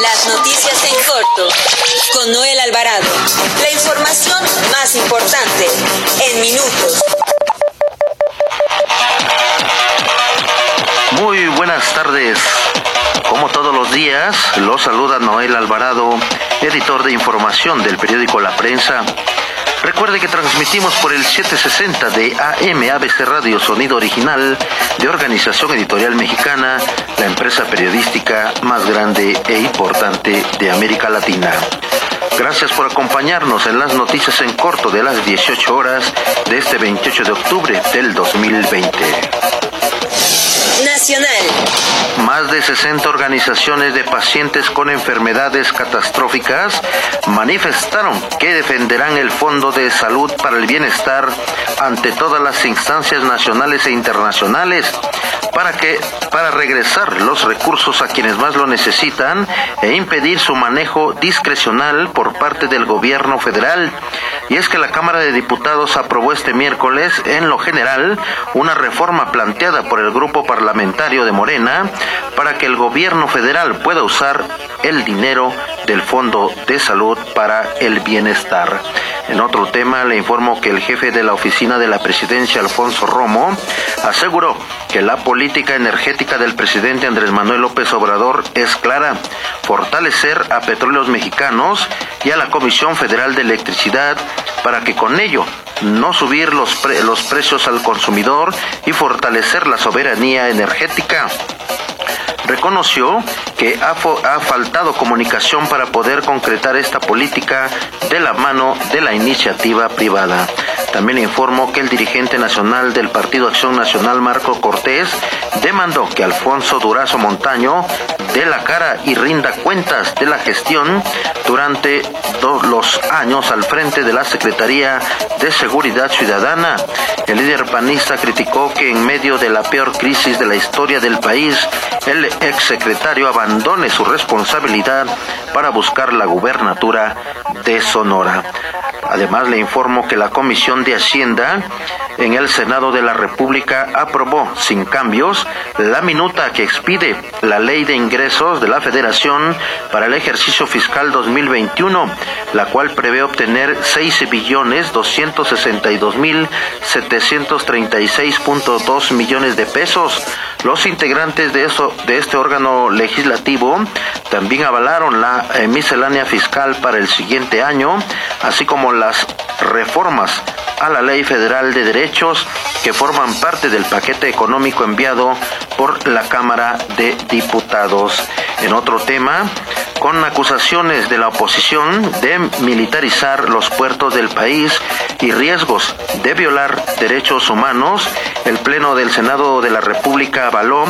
Las noticias en corto con Noel Alvarado. La información más importante en minutos. Muy buenas tardes. Como todos los días, los saluda Noel Alvarado, editor de información del periódico La Prensa. Recuerde que transmitimos por el 760 de AM ABC Radio Sonido Original de Organización Editorial Mexicana, la empresa periodística más grande e importante de América Latina. Gracias por acompañarnos en las noticias en corto de las 18 horas de este 28 de octubre del 2020. Nacional. Más de 60 organizaciones de pacientes con enfermedades catastróficas manifestaron que defenderán el Fondo de Salud para el Bienestar ante todas las instancias nacionales e internacionales para que para regresar los recursos a quienes más lo necesitan e impedir su manejo discrecional por parte del gobierno federal. Y es que la Cámara de Diputados aprobó este miércoles en lo general una reforma planteada por el grupo parlamentario de Morena para que el gobierno federal pueda usar el dinero del Fondo de Salud para el Bienestar. En otro tema, le informo que el jefe de la oficina de la presidencia, Alfonso Romo, aseguró que la política energética del presidente Andrés Manuel López Obrador es clara, fortalecer a petróleos mexicanos y a la Comisión Federal de Electricidad para que con ello no subir los, los precios al consumidor y fortalecer la soberanía energética reconoció que ha, ha, faltado comunicación para poder concretar esta política de la mano de la iniciativa privada. También informó que el dirigente nacional del Partido Acción Nacional, Marco Cortés, demandó que Alfonso Durazo Montaño dé la cara y rinda cuentas de la gestión durante los años al frente de la Secretaría de Seguridad Ciudadana. El líder panista criticó que en medio de la peor crisis de la historia del país, el exsecretario abandone su responsabilidad para buscar la gubernatura de Sonora. Además, le informo que la Comisión de Hacienda en el Senado de la República aprobó sin cambios la minuta que expide la Ley de Ingresos de la Federación para el ejercicio fiscal 2021, la cual prevé obtener 6 billones 262 mil 736.2 millones de pesos. Los integrantes de, eso, de este órgano legislativo también avalaron la eh, miscelánea fiscal para el siguiente año, así como las reformas a la Ley Federal de Derechos que forman parte del paquete económico enviado por la Cámara de Diputados. En otro tema, con acusaciones de la oposición de militarizar los puertos del país y riesgos de violar derechos humanos, el Pleno del Senado de la República avaló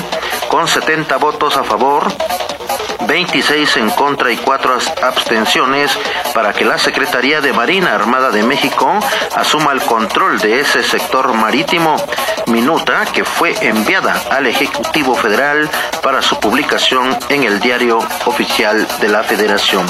con 70 votos a favor 26 en contra y 4 abstenciones para que la Secretaría de Marina Armada de México asuma el control de ese sector marítimo, minuta que fue enviada al Ejecutivo Federal para su publicación en el Diario Oficial de la Federación.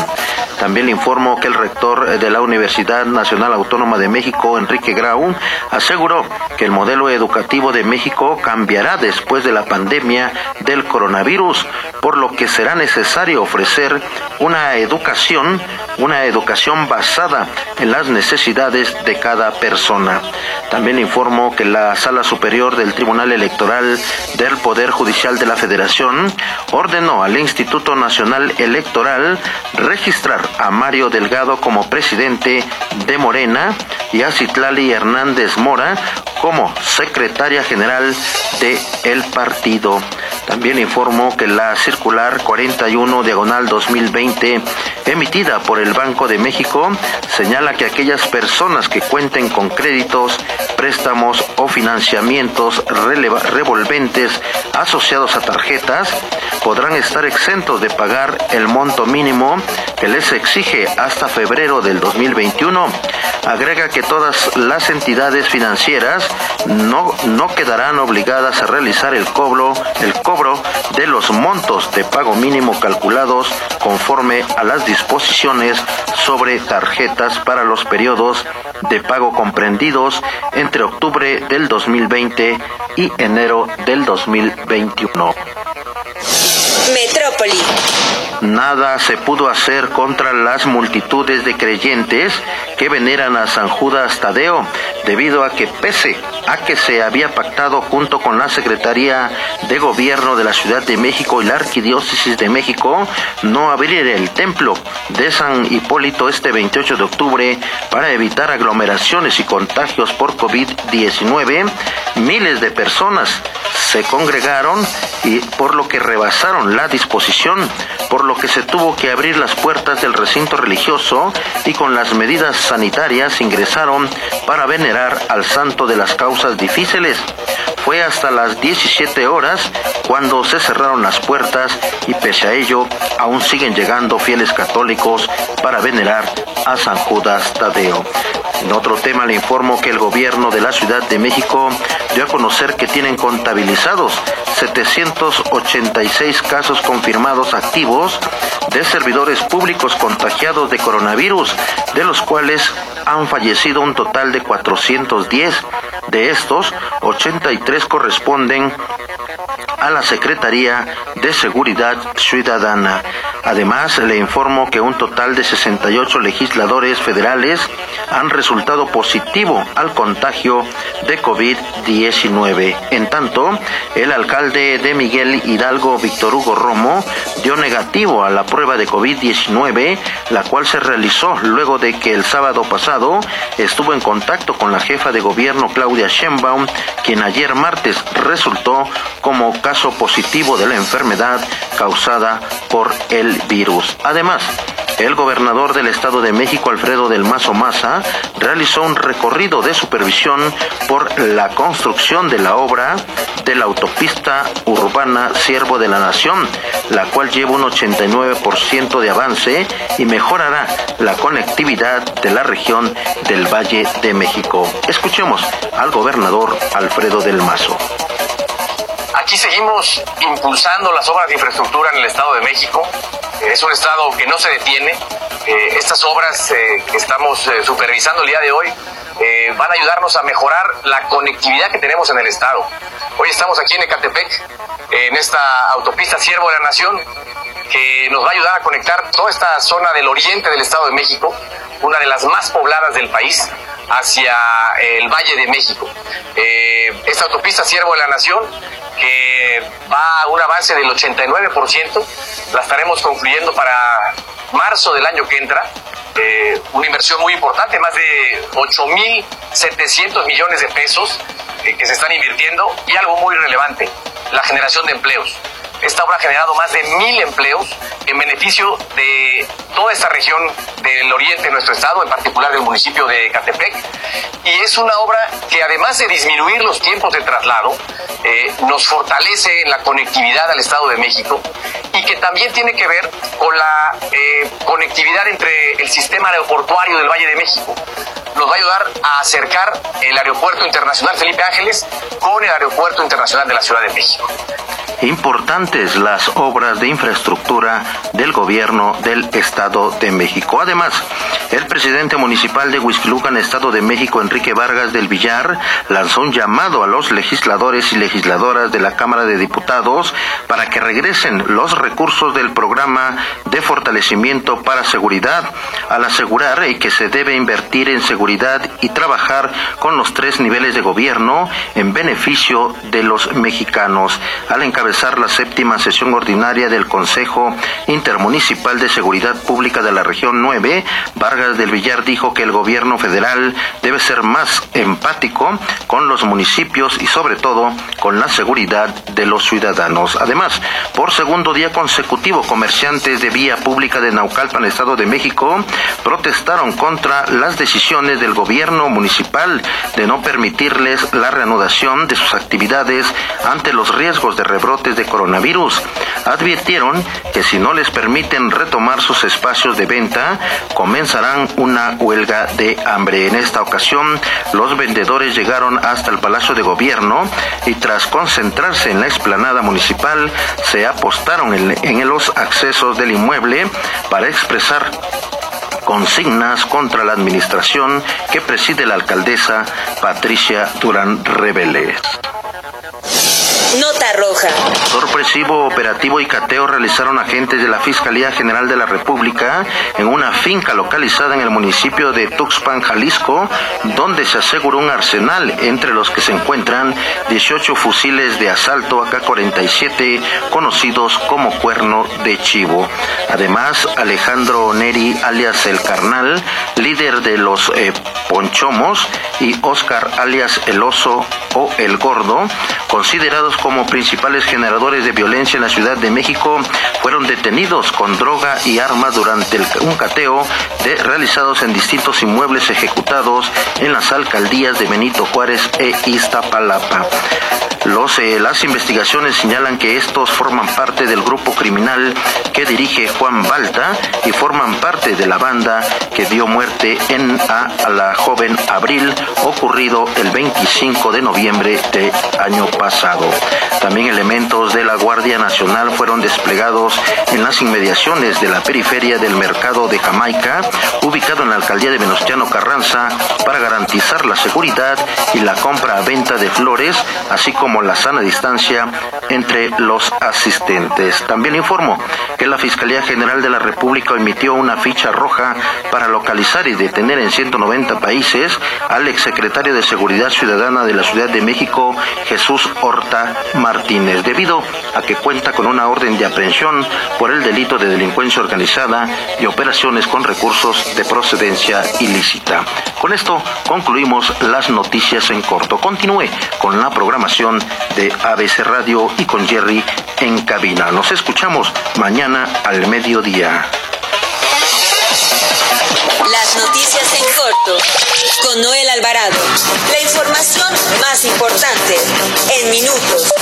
También le informo que el rector de la Universidad Nacional Autónoma de México, Enrique Grau, aseguró que el modelo educativo de México cambiará después de la pandemia del coronavirus, por lo que será necesario ofrecer una educación, una educación basada en las necesidades de cada persona. También informo que la Sala Superior del Tribunal Electoral del Poder Judicial de la Federación ordenó al Instituto Nacional Electoral registrar a Mario Delgado como presidente de Morena y a Citlali Hernández Mora como secretaria general de el partido. También informó que la circular 41 diagonal 2020 emitida por el Banco de México señala que aquellas personas que cuenten con créditos, préstamos o financiamientos revolventes asociados a tarjetas podrán estar exentos de pagar el monto mínimo que les exige hasta febrero del 2021. Agrega que todas las entidades financieras no, no quedarán obligadas a realizar el cobro, el cobro de los montos de pago mínimo calculados conforme a las disposiciones sobre tarjetas para los periodos de pago comprendidos entre octubre del 2020 y enero del 2021. Metrópoli. nada se pudo hacer contra las multitudes de creyentes que veneran a San Judas Tadeo, debido a que pese a que se había pactado junto con la Secretaría de Gobierno de la Ciudad de México y la Arquidiócesis de México, no abrir el templo de San Hipólito este 28 de octubre para evitar aglomeraciones y contagios por COVID-19, miles de personas se congregaron y por lo que rebasaron la disposición, por lo que se tuvo que abrir las puertas del recinto religioso y con las medidas sanitarias ingresaron para venerar al santo de las causas difíciles. Fue hasta las 17 horas cuando se cerraron las puertas y pese a ello aún siguen llegando fieles católicos para venerar a San Judas Tadeo. En otro tema le informo que el gobierno de la Ciudad de México dio a conocer que tienen contabilizados 786 casos confirmados activos de servidores públicos contagiados de coronavirus, de los cuales han fallecido un total de 410. De estos, 83 corresponden a la Secretaría de Seguridad Ciudadana. Además, le informo que un total de 68 legisladores federales han resultado positivo al contagio de COVID-19. En tanto, el alcalde de Miguel Hidalgo, Víctor Hugo Romo, dio negativo a la prueba de COVID-19, la cual se realizó luego de que el sábado pasado estuvo en contacto con la jefa de gobierno Claudia Sheinbaum, quien ayer martes resultó como caso positivo de la enfermedad causada por el virus. Además, el gobernador del Estado de México, Alfredo del Mazo Maza, realizó un recorrido de supervisión por la construcción de la obra de la autopista urbana Siervo de la Nación, la cual lleva un 89% de avance y mejorará la conectividad de la región del Valle de México. Escuchemos al gobernador Alfredo del Mazo. Aquí seguimos impulsando las obras de infraestructura en el Estado de México. Es un Estado que no se detiene. Eh, estas obras eh, que estamos eh, supervisando el día de hoy van a ayudarnos a mejorar la conectividad que tenemos en el Estado. Hoy estamos aquí en Ecatepec, en esta autopista Siervo de la Nación, que nos va a ayudar a conectar toda esta zona del oriente del Estado de México, una de las más pobladas del país, hacia el Valle de México. esta autopista Siervo de la Nación que va a un avance del 89%, la estaremos concluyendo para marzo del año que entra. Eh, una inversión muy importante, más de 8.700 millones de pesos eh, que se están invirtiendo y algo muy relevante, la generación de empleos. Esta obra ha generado más de mil empleos en beneficio de toda esta región del oriente de nuestro estado, en particular del municipio de Catepec. Y es una obra que además de disminuir los tiempos de traslado, eh, nos fortalece en la conectividad al Estado de México y que también tiene que ver con la eh, conectividad entre el sistema aeroportuario del Valle de México. Nos va a ayudar a acercar el Aeropuerto Internacional Felipe Ángeles con el Aeropuerto Internacional de la Ciudad de México importantes las obras de infraestructura del gobierno del Estado de México. Además, el presidente municipal de Huizquilucan, Estado de México, Enrique Vargas del Villar, lanzó un llamado a los legisladores y legisladoras de la Cámara de Diputados para que regresen los recursos del programa de fortalecimiento para seguridad, al asegurar que se debe invertir en seguridad y trabajar con los tres niveles de gobierno en beneficio de los mexicanos. Al encabezar la séptima sesión ordinaria del Consejo Intermunicipal de Seguridad Pública de la Región 9, Vargas del Villar dijo que el gobierno federal debe ser más empático con los municipios y sobre todo con la seguridad de los ciudadanos. Además, por segundo día consecutivo, comerciantes de vía pública de Naucalpan, Estado de México, protestaron contra las decisiones del gobierno municipal de no permitirles la reanudación de sus actividades ante los riesgos de rebrote de coronavirus. Advirtieron que si no les permiten retomar sus espacios de venta, comenzarán una huelga de hambre. En esta ocasión, los vendedores llegaron hasta el Palacio de Gobierno y tras concentrarse en la explanada municipal, se apostaron en los accesos del inmueble para expresar consignas contra la administración que preside la alcaldesa Patricia Durán Reveles. Nota roja. Sorpresivo operativo y cateo realizaron agentes de la Fiscalía General de la República en una finca localizada en el municipio de Tuxpan, Jalisco, donde se aseguró un arsenal entre los que se encuentran 18 fusiles de asalto AK-47 conocidos como cuerno de chivo. Además, Alejandro Neri, alias El Carnal, líder de los eh, Ponchomos, y Oscar, alias El Oso o El Gordo, considerados como principales generadores de violencia en la Ciudad de México, fueron detenidos con droga y armas durante un cateo de, realizados en distintos inmuebles ejecutados en las alcaldías de Benito Juárez e Iztapalapa. Eh, las investigaciones señalan que estos forman parte del grupo criminal que dirige Juan Balta y forman parte de la banda que dio muerte a, a la joven Abril ocurrido el 25 de noviembre de año pasado. También elementos de la Guardia Nacional fueron desplegados en las inmediaciones de la periferia del mercado de Jamaica, ubicado en la alcaldía de Venustiano Carranza, para garantizar la seguridad y la compra-venta de flores, así como la sana distancia entre los asistentes. También informó que la Fiscalía General de la República emitió una ficha roja para localizar y detener en 190 países al exsecretario de Seguridad Ciudadana de la Ciudad de México, Jesús Horta Martínez, debido a que cuenta con una orden de aprehensión por el delito de delincuencia organizada y operaciones con recursos de procedencia ilícita. Con esto concluimos las noticias en corto. Continúe con la programación de ABC Radio y con Jerry en cabina. Nos escuchamos mañana al mediodía. Las noticias en corto con Noel Alvarado. La información más importante en minutos.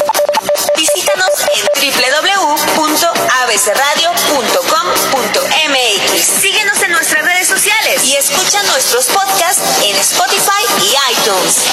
Visítanos en www.abcradio.com.mx. Síguenos en nuestras redes sociales y escucha nuestros podcasts en Spotify y iTunes.